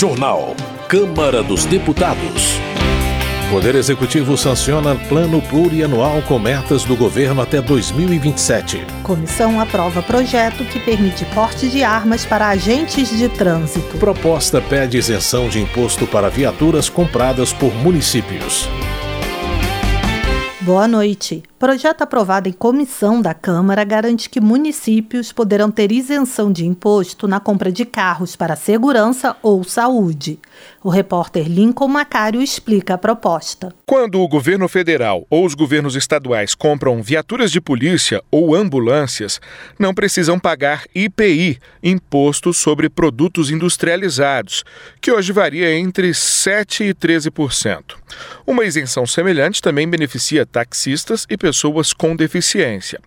Jornal. Câmara dos Deputados. Poder Executivo sanciona plano plurianual com metas do governo até 2027. Comissão aprova projeto que permite porte de armas para agentes de trânsito. Proposta pede isenção de imposto para viaturas compradas por municípios. Boa noite. Projeto aprovado em comissão da Câmara garante que municípios poderão ter isenção de imposto na compra de carros para segurança ou saúde. O repórter Lincoln Macário explica a proposta. Quando o governo federal ou os governos estaduais compram viaturas de polícia ou ambulâncias, não precisam pagar IPI, Imposto sobre Produtos Industrializados, que hoje varia entre 7% e 13%. Uma isenção semelhante também beneficia taxistas e pessoas pessoas com deficiência.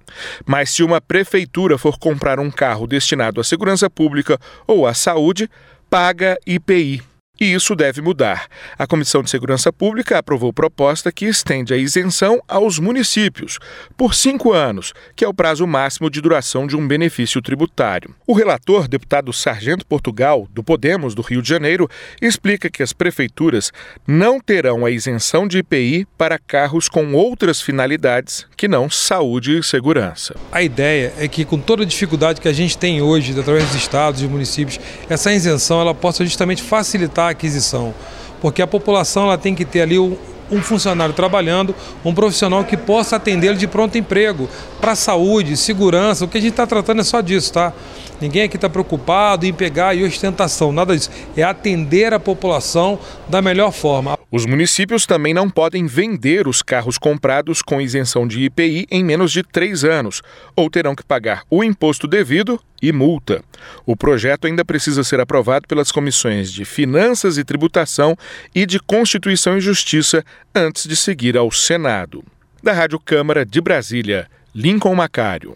Mas se uma prefeitura for comprar um carro destinado à segurança pública ou à saúde, paga IPI. E isso deve mudar. A Comissão de Segurança Pública aprovou proposta que estende a isenção aos municípios por cinco anos, que é o prazo máximo de duração de um benefício tributário. O relator, deputado Sargento Portugal, do Podemos do Rio de Janeiro, explica que as prefeituras não terão a isenção de IPI para carros com outras finalidades que não saúde e segurança. A ideia é que, com toda a dificuldade que a gente tem hoje, através dos estados e municípios, essa isenção ela possa justamente facilitar aquisição, porque a população ela tem que ter ali um, um funcionário trabalhando, um profissional que possa atendê-lo de pronto emprego, para saúde, segurança, o que a gente está tratando é só disso, tá? Ninguém aqui está preocupado em pegar e ostentação, nada disso. É atender a população da melhor forma. Os municípios também não podem vender os carros comprados com isenção de IPI em menos de três anos, ou terão que pagar o imposto devido e multa. O projeto ainda precisa ser aprovado pelas comissões de Finanças e Tributação e de Constituição e Justiça antes de seguir ao Senado. Da Rádio Câmara de Brasília, Lincoln Macário.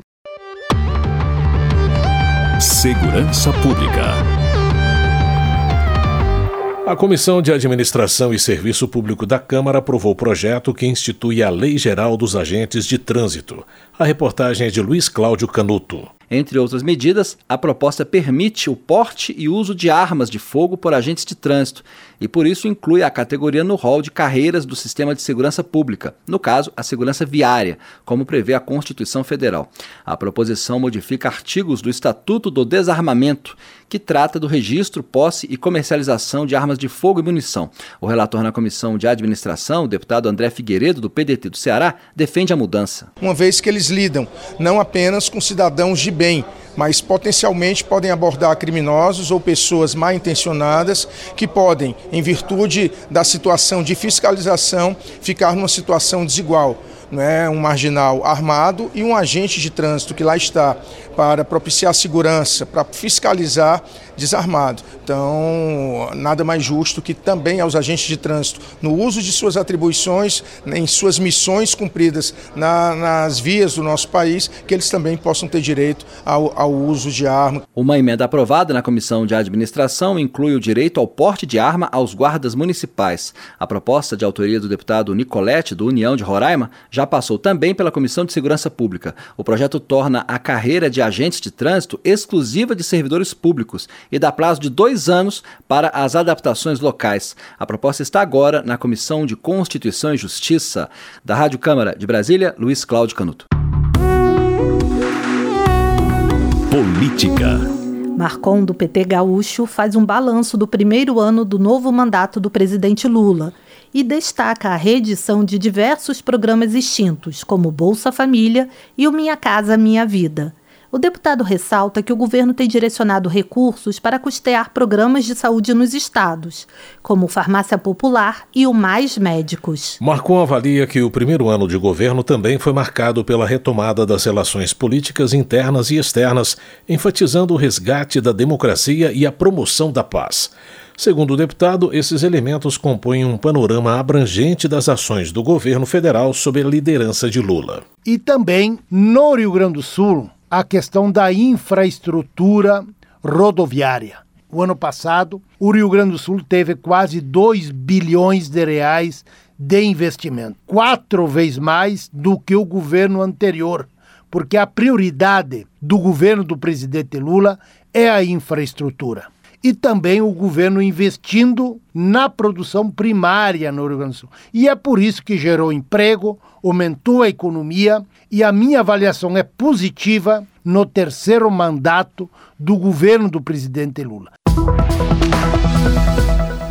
Segurança Pública. A Comissão de Administração e Serviço Público da Câmara aprovou o projeto que institui a Lei Geral dos Agentes de Trânsito. A reportagem é de Luiz Cláudio Canuto. Entre outras medidas, a proposta permite o porte e uso de armas de fogo por agentes de trânsito e, por isso, inclui a categoria no rol de carreiras do sistema de segurança pública, no caso, a segurança viária, como prevê a Constituição Federal. A proposição modifica artigos do Estatuto do Desarmamento, que trata do registro, posse e comercialização de armas de fogo e munição. O relator na Comissão de Administração, o deputado André Figueiredo, do PDT do Ceará, defende a mudança. Uma vez que eles lidam não apenas com cidadãos de bem, mas potencialmente podem abordar criminosos ou pessoas mal intencionadas que podem, em virtude da situação de fiscalização, ficar numa situação desigual. Né, um marginal armado e um agente de trânsito que lá está para propiciar segurança, para fiscalizar desarmado. Então, nada mais justo que também aos agentes de trânsito, no uso de suas atribuições, em suas missões cumpridas na, nas vias do nosso país, que eles também possam ter direito ao, ao uso de arma. Uma emenda aprovada na Comissão de Administração inclui o direito ao porte de arma aos guardas municipais. A proposta de autoria do deputado Nicolete, do União de Roraima, já passou também pela Comissão de Segurança Pública. O projeto torna a carreira de agentes de trânsito exclusiva de servidores públicos e dá prazo de dois anos para as adaptações locais. A proposta está agora na Comissão de Constituição e Justiça. Da Rádio Câmara de Brasília, Luiz Cláudio Canuto. Política. Marcon, do PT Gaúcho, faz um balanço do primeiro ano do novo mandato do presidente Lula e destaca a reedição de diversos programas extintos, como Bolsa Família e o Minha Casa Minha Vida. O deputado ressalta que o governo tem direcionado recursos para custear programas de saúde nos estados, como Farmácia Popular e o Mais Médicos. Marcon avalia que o primeiro ano de governo também foi marcado pela retomada das relações políticas internas e externas, enfatizando o resgate da democracia e a promoção da paz. Segundo o deputado, esses elementos compõem um panorama abrangente das ações do governo federal sob a liderança de Lula. E também, no Rio Grande do Sul, a questão da infraestrutura rodoviária. O ano passado, o Rio Grande do Sul teve quase 2 bilhões de reais de investimento, quatro vezes mais do que o governo anterior, porque a prioridade do governo do presidente Lula é a infraestrutura. E também o governo investindo na produção primária no Rio Grande do Sul. E é por isso que gerou emprego, aumentou a economia e a minha avaliação é positiva no terceiro mandato do governo do presidente Lula.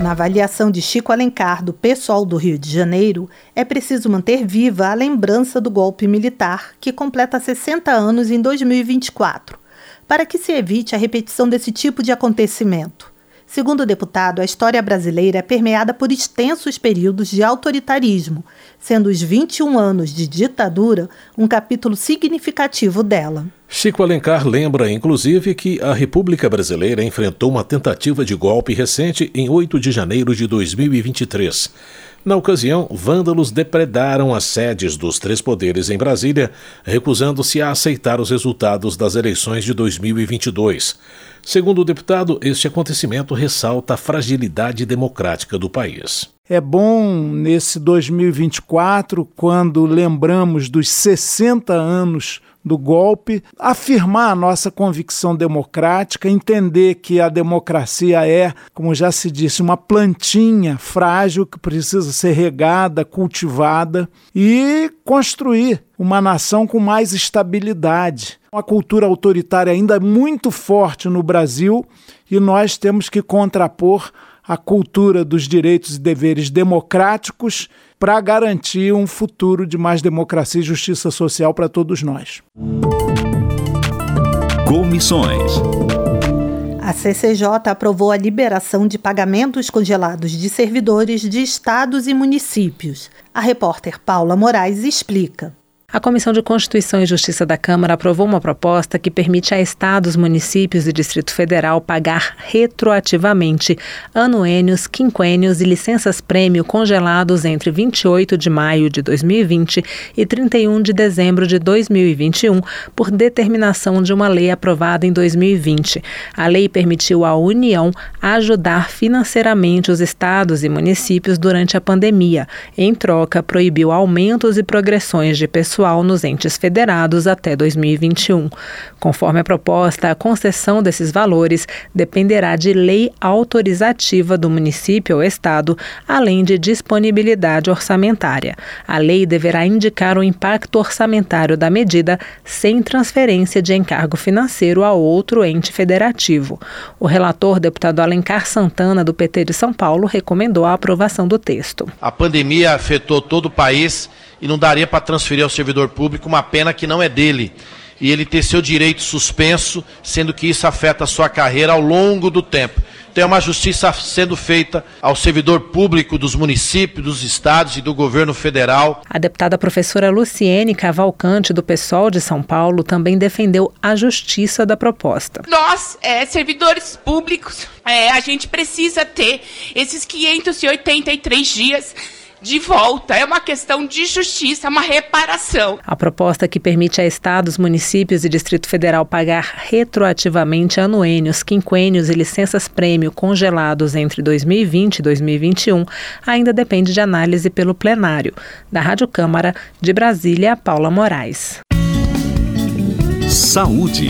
Na avaliação de Chico Alencar, do pessoal do Rio de Janeiro, é preciso manter viva a lembrança do golpe militar, que completa 60 anos em 2024, para que se evite a repetição desse tipo de acontecimento. Segundo o deputado, a história brasileira é permeada por extensos períodos de autoritarismo, sendo os 21 anos de ditadura um capítulo significativo dela. Chico Alencar lembra, inclusive, que a República Brasileira enfrentou uma tentativa de golpe recente em 8 de janeiro de 2023. Na ocasião, vândalos depredaram as sedes dos três poderes em Brasília, recusando-se a aceitar os resultados das eleições de 2022. Segundo o deputado, este acontecimento ressalta a fragilidade democrática do país. É bom nesse 2024, quando lembramos dos 60 anos do golpe, afirmar a nossa convicção democrática, entender que a democracia é, como já se disse, uma plantinha frágil que precisa ser regada, cultivada e construir uma nação com mais estabilidade. Uma cultura autoritária ainda muito forte no Brasil e nós temos que contrapor a cultura dos direitos e deveres democráticos para garantir um futuro de mais democracia e justiça social para todos nós. Comissões. A CCJ aprovou a liberação de pagamentos congelados de servidores de estados e municípios. A repórter Paula Moraes explica. A Comissão de Constituição e Justiça da Câmara aprovou uma proposta que permite a estados, municípios e Distrito Federal pagar retroativamente anuênios, quinquênios e licenças-prêmio congelados entre 28 de maio de 2020 e 31 de dezembro de 2021 por determinação de uma lei aprovada em 2020. A lei permitiu à União ajudar financeiramente os estados e municípios durante a pandemia. Em troca, proibiu aumentos e progressões de pessoas pessoal nos entes federados até 2021. Conforme a proposta, a concessão desses valores dependerá de lei autorizativa do município ou estado, além de disponibilidade orçamentária. A lei deverá indicar o impacto orçamentário da medida sem transferência de encargo financeiro a outro ente federativo. O relator, deputado Alencar Santana, do PT de São Paulo, recomendou a aprovação do texto. A pandemia afetou todo o país e não daria para transferir ao servidor público uma pena que não é dele. E ele ter seu direito suspenso, sendo que isso afeta a sua carreira ao longo do tempo. É uma justiça sendo feita ao servidor público dos municípios, dos estados e do governo federal. A deputada professora Luciene Cavalcante, do PSOL de São Paulo, também defendeu a justiça da proposta. Nós, é, servidores públicos, é, a gente precisa ter esses 583 dias de volta. É uma questão de justiça, uma reparação. A proposta que permite a estados, municípios e Distrito Federal pagar retroativamente anuênios, quinquênios e licenças-prêmio congelados entre 2020 e 2021 ainda depende de análise pelo plenário. Da Rádio Câmara, de Brasília, Paula Moraes. Saúde.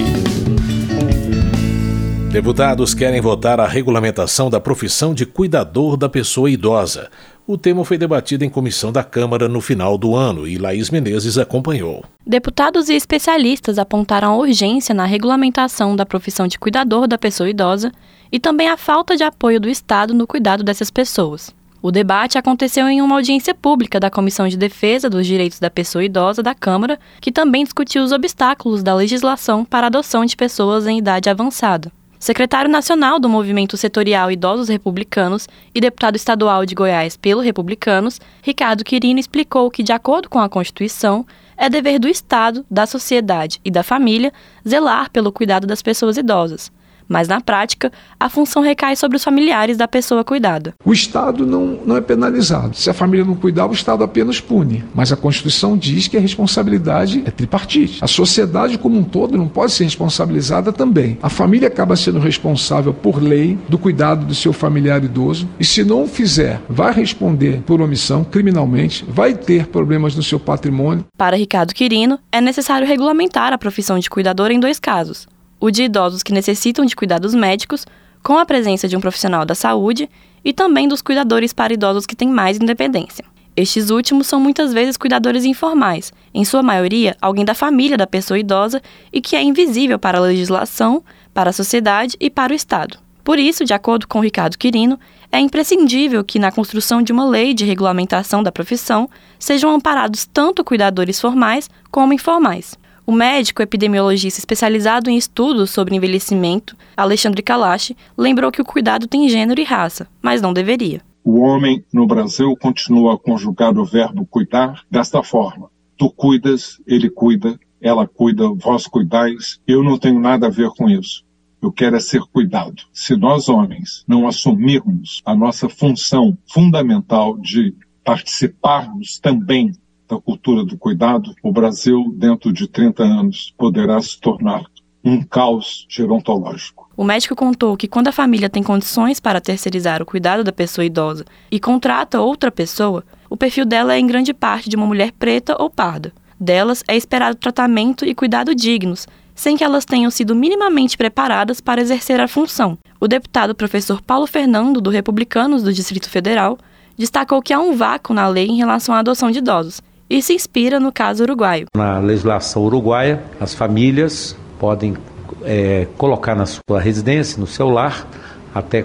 Deputados querem votar a regulamentação da profissão de cuidador da pessoa idosa. O tema foi debatido em comissão da Câmara no final do ano e Laís Menezes acompanhou. Deputados e especialistas apontaram a urgência na regulamentação da profissão de cuidador da pessoa idosa e também a falta de apoio do Estado no cuidado dessas pessoas. O debate aconteceu em uma audiência pública da Comissão de Defesa dos Direitos da Pessoa Idosa da Câmara, que também discutiu os obstáculos da legislação para a adoção de pessoas em idade avançada. Secretário nacional do Movimento Setorial Idosos Republicanos e deputado estadual de Goiás pelo Republicanos, Ricardo Quirino explicou que, de acordo com a Constituição, é dever do Estado, da sociedade e da família zelar pelo cuidado das pessoas idosas, mas na prática, a função recai sobre os familiares da pessoa cuidada. O Estado não, não é penalizado. Se a família não cuidar, o Estado apenas pune. Mas a Constituição diz que a responsabilidade é tripartite. A sociedade como um todo não pode ser responsabilizada também. A família acaba sendo responsável por lei do cuidado do seu familiar idoso e se não o fizer, vai responder por omissão criminalmente, vai ter problemas no seu patrimônio. Para Ricardo Quirino, é necessário regulamentar a profissão de cuidador em dois casos o de idosos que necessitam de cuidados médicos, com a presença de um profissional da saúde e também dos cuidadores para idosos que têm mais independência. Estes últimos são muitas vezes cuidadores informais, em sua maioria, alguém da família da pessoa idosa e que é invisível para a legislação, para a sociedade e para o Estado. Por isso, de acordo com Ricardo Quirino, é imprescindível que, na construção de uma lei de regulamentação da profissão, sejam amparados tanto cuidadores formais como informais. O médico epidemiologista especializado em estudos sobre envelhecimento, Alexandre Kalash, lembrou que o cuidado tem gênero e raça, mas não deveria. O homem no Brasil continua a conjugar o verbo cuidar desta forma: tu cuidas, ele cuida, ela cuida, vós cuidais. Eu não tenho nada a ver com isso. Eu quero é ser cuidado. Se nós, homens, não assumirmos a nossa função fundamental de participarmos também da cultura do cuidado, o Brasil, dentro de 30 anos, poderá se tornar um caos gerontológico. O médico contou que quando a família tem condições para terceirizar o cuidado da pessoa idosa e contrata outra pessoa, o perfil dela é em grande parte de uma mulher preta ou parda. Delas é esperado tratamento e cuidado dignos, sem que elas tenham sido minimamente preparadas para exercer a função. O deputado professor Paulo Fernando, do Republicanos do Distrito Federal, destacou que há um vácuo na lei em relação à adoção de idosos e se inspira no caso uruguaio. Na legislação uruguaia, as famílias podem é, colocar na sua residência, no seu lar, até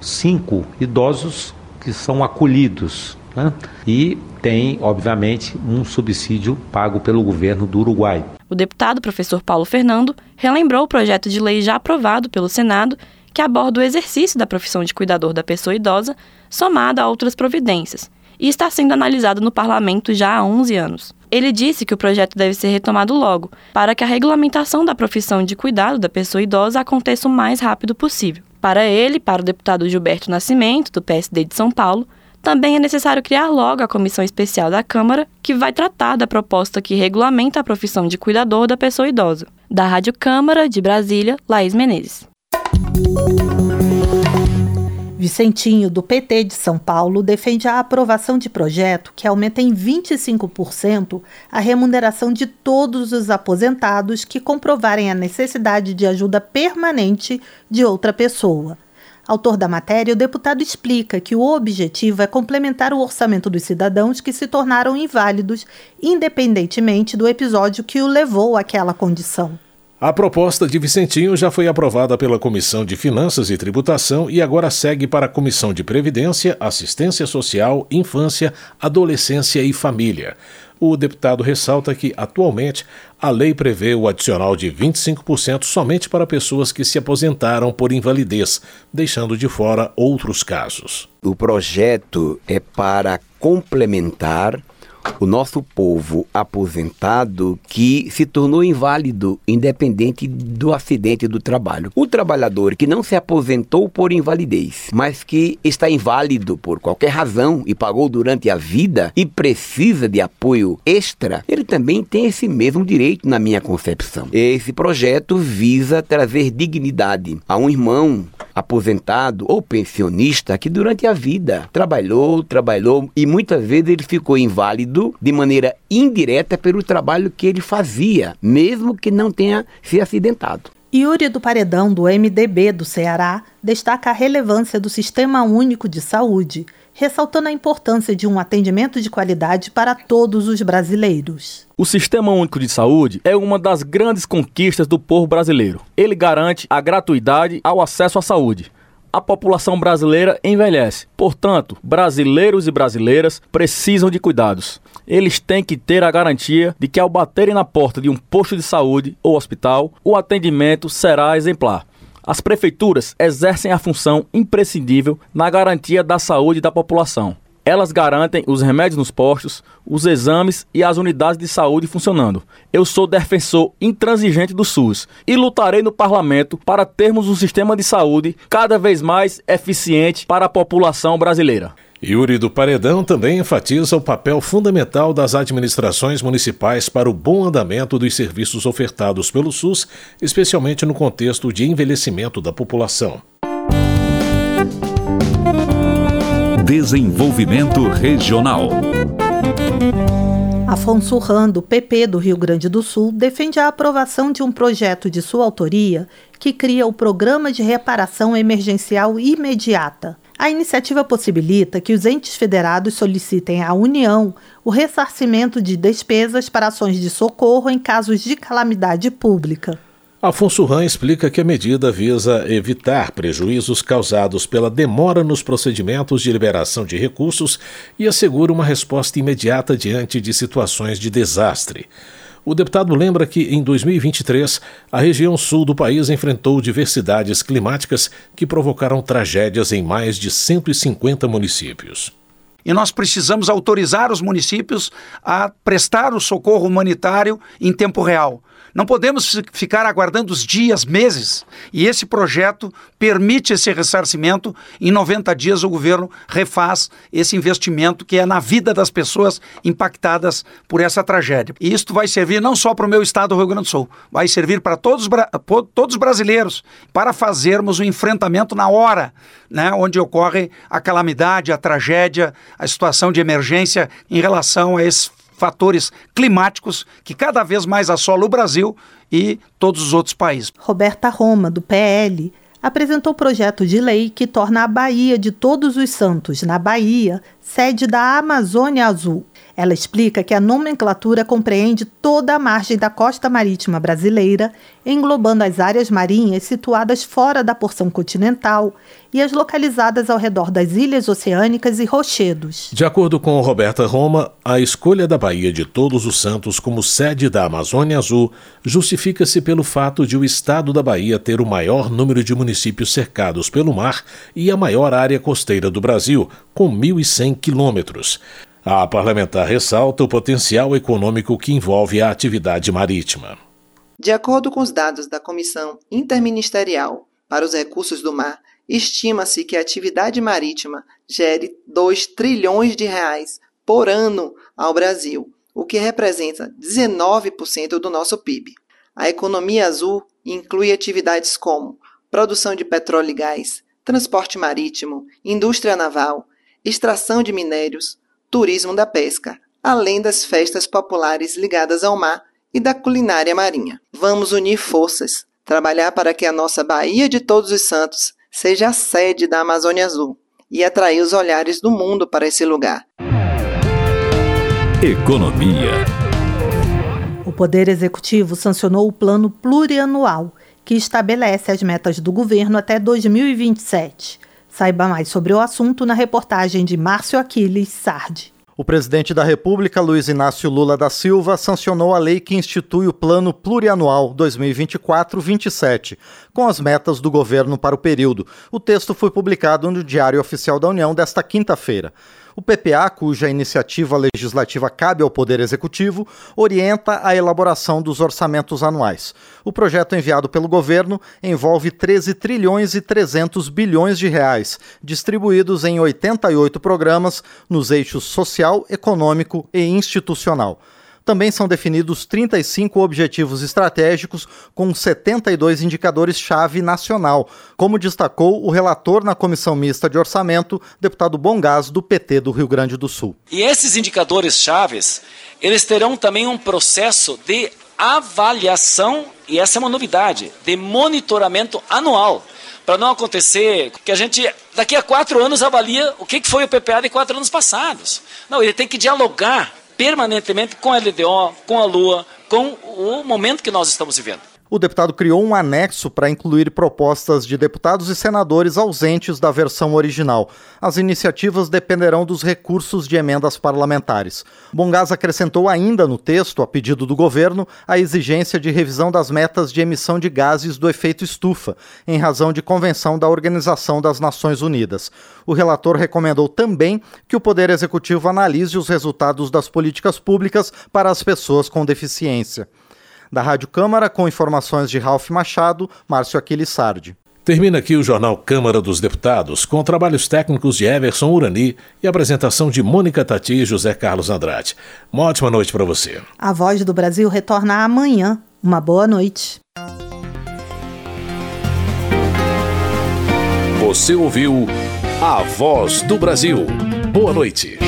cinco idosos que são acolhidos. Né? E tem, obviamente, um subsídio pago pelo governo do Uruguai. O deputado professor Paulo Fernando relembrou o projeto de lei já aprovado pelo Senado que aborda o exercício da profissão de cuidador da pessoa idosa, somada a outras providências, e está sendo analisado no parlamento já há 11 anos. Ele disse que o projeto deve ser retomado logo, para que a regulamentação da profissão de cuidado da pessoa idosa aconteça o mais rápido possível. Para ele, para o deputado Gilberto Nascimento, do PSD de São Paulo, também é necessário criar logo a comissão especial da Câmara que vai tratar da proposta que regulamenta a profissão de cuidador da pessoa idosa. Da Rádio Câmara de Brasília, Laís Menezes. Vicentinho, do PT de São Paulo, defende a aprovação de projeto que aumenta em 25% a remuneração de todos os aposentados que comprovarem a necessidade de ajuda permanente de outra pessoa. Autor da matéria, o deputado explica que o objetivo é complementar o orçamento dos cidadãos que se tornaram inválidos, independentemente do episódio que o levou àquela condição. A proposta de Vicentinho já foi aprovada pela Comissão de Finanças e Tributação e agora segue para a Comissão de Previdência, Assistência Social, Infância, Adolescência e Família. O deputado ressalta que, atualmente, a lei prevê o adicional de 25% somente para pessoas que se aposentaram por invalidez, deixando de fora outros casos. O projeto é para complementar o nosso povo aposentado que se tornou inválido independente do acidente do trabalho. O trabalhador que não se aposentou por invalidez, mas que está inválido por qualquer razão e pagou durante a vida e precisa de apoio extra, ele também tem esse mesmo direito na minha concepção. Esse projeto visa trazer dignidade a um irmão aposentado ou pensionista que durante a vida trabalhou, trabalhou e muitas vezes ele ficou inválido de maneira indireta pelo trabalho que ele fazia, mesmo que não tenha se acidentado. Yuri do Paredão, do MDB do Ceará, destaca a relevância do Sistema Único de Saúde, ressaltando a importância de um atendimento de qualidade para todos os brasileiros. O Sistema Único de Saúde é uma das grandes conquistas do povo brasileiro. Ele garante a gratuidade ao acesso à saúde a população brasileira envelhece. Portanto, brasileiros e brasileiras precisam de cuidados. Eles têm que ter a garantia de que ao baterem na porta de um posto de saúde ou hospital, o atendimento será exemplar. As prefeituras exercem a função imprescindível na garantia da saúde da população. Elas garantem os remédios nos postos, os exames e as unidades de saúde funcionando. Eu sou defensor intransigente do SUS e lutarei no parlamento para termos um sistema de saúde cada vez mais eficiente para a população brasileira. Yuri do Paredão também enfatiza o papel fundamental das administrações municipais para o bom andamento dos serviços ofertados pelo SUS, especialmente no contexto de envelhecimento da população. Desenvolvimento Regional. Afonso Rando, PP do Rio Grande do Sul, defende a aprovação de um projeto de sua autoria que cria o Programa de Reparação Emergencial Imediata. A iniciativa possibilita que os entes federados solicitem à União o ressarcimento de despesas para ações de socorro em casos de calamidade pública. Afonso Ran explica que a medida visa evitar prejuízos causados pela demora nos procedimentos de liberação de recursos e assegura uma resposta imediata diante de situações de desastre. O deputado lembra que, em 2023, a região sul do país enfrentou diversidades climáticas que provocaram tragédias em mais de 150 municípios. E nós precisamos autorizar os municípios a prestar o socorro humanitário em tempo real. Não podemos ficar aguardando os dias, meses. E esse projeto permite esse ressarcimento. Em 90 dias, o governo refaz esse investimento que é na vida das pessoas impactadas por essa tragédia. E isto vai servir não só para o meu estado do Rio Grande do Sul, vai servir para todos, todos os brasileiros, para fazermos o enfrentamento na hora, né, onde ocorre a calamidade, a tragédia, a situação de emergência em relação a esse fatores climáticos que cada vez mais assolam o Brasil e todos os outros países. Roberta Roma, do PL, apresentou projeto de lei que torna a Bahia de Todos os Santos, na Bahia, sede da Amazônia Azul. Ela explica que a nomenclatura compreende toda a margem da costa marítima brasileira, englobando as áreas marinhas situadas fora da porção continental e as localizadas ao redor das ilhas oceânicas e rochedos. De acordo com Roberta Roma, a escolha da Baía de Todos os Santos como sede da Amazônia Azul justifica-se pelo fato de o estado da Bahia ter o maior número de municípios cercados pelo mar e a maior área costeira do Brasil, com 1.100 quilômetros. A parlamentar ressalta o potencial econômico que envolve a atividade marítima. De acordo com os dados da Comissão Interministerial para os Recursos do Mar, estima-se que a atividade marítima gere 2 trilhões de reais por ano ao Brasil, o que representa 19% do nosso PIB. A economia azul inclui atividades como produção de petróleo e gás, transporte marítimo, indústria naval, extração de minérios, turismo da pesca, além das festas populares ligadas ao mar e da culinária marinha. Vamos unir forças, trabalhar para que a nossa Baía de Todos os Santos seja a sede da Amazônia Azul e atrair os olhares do mundo para esse lugar. Economia. O Poder Executivo sancionou o Plano Plurianual, que estabelece as metas do governo até 2027. Saiba mais sobre o assunto na reportagem de Márcio Aquiles Sardi. O presidente da República, Luiz Inácio Lula da Silva, sancionou a lei que institui o Plano Plurianual 2024-27, com as metas do governo para o período. O texto foi publicado no Diário Oficial da União desta quinta-feira. O PPA, cuja iniciativa legislativa cabe ao Poder Executivo, orienta a elaboração dos orçamentos anuais. O projeto enviado pelo governo envolve 13 trilhões e 300 bilhões de reais, distribuídos em 88 programas nos eixos social, econômico e institucional. Também são definidos 35 objetivos estratégicos com 72 indicadores-chave nacional, como destacou o relator na Comissão Mista de Orçamento, deputado Bongás, do PT do Rio Grande do Sul. E esses indicadores-chaves, eles terão também um processo de avaliação, e essa é uma novidade, de monitoramento anual para não acontecer que a gente daqui a quatro anos avalia o que foi o PPA de quatro anos passados. Não, ele tem que dialogar permanentemente com a LDO, com a Lua, com o momento que nós estamos vivendo o deputado criou um anexo para incluir propostas de deputados e senadores ausentes da versão original. As iniciativas dependerão dos recursos de emendas parlamentares. Bongás acrescentou ainda no texto, a pedido do governo, a exigência de revisão das metas de emissão de gases do efeito estufa, em razão de convenção da Organização das Nações Unidas. O relator recomendou também que o Poder Executivo analise os resultados das políticas públicas para as pessoas com deficiência. Da Rádio Câmara, com informações de Ralph Machado, Márcio Aquiles Sardi. Termina aqui o jornal Câmara dos Deputados, com trabalhos técnicos de Everson Urani e apresentação de Mônica Tati e José Carlos Andrade. Uma ótima noite para você. A Voz do Brasil retorna amanhã. Uma boa noite. Você ouviu A Voz do Brasil. Boa noite.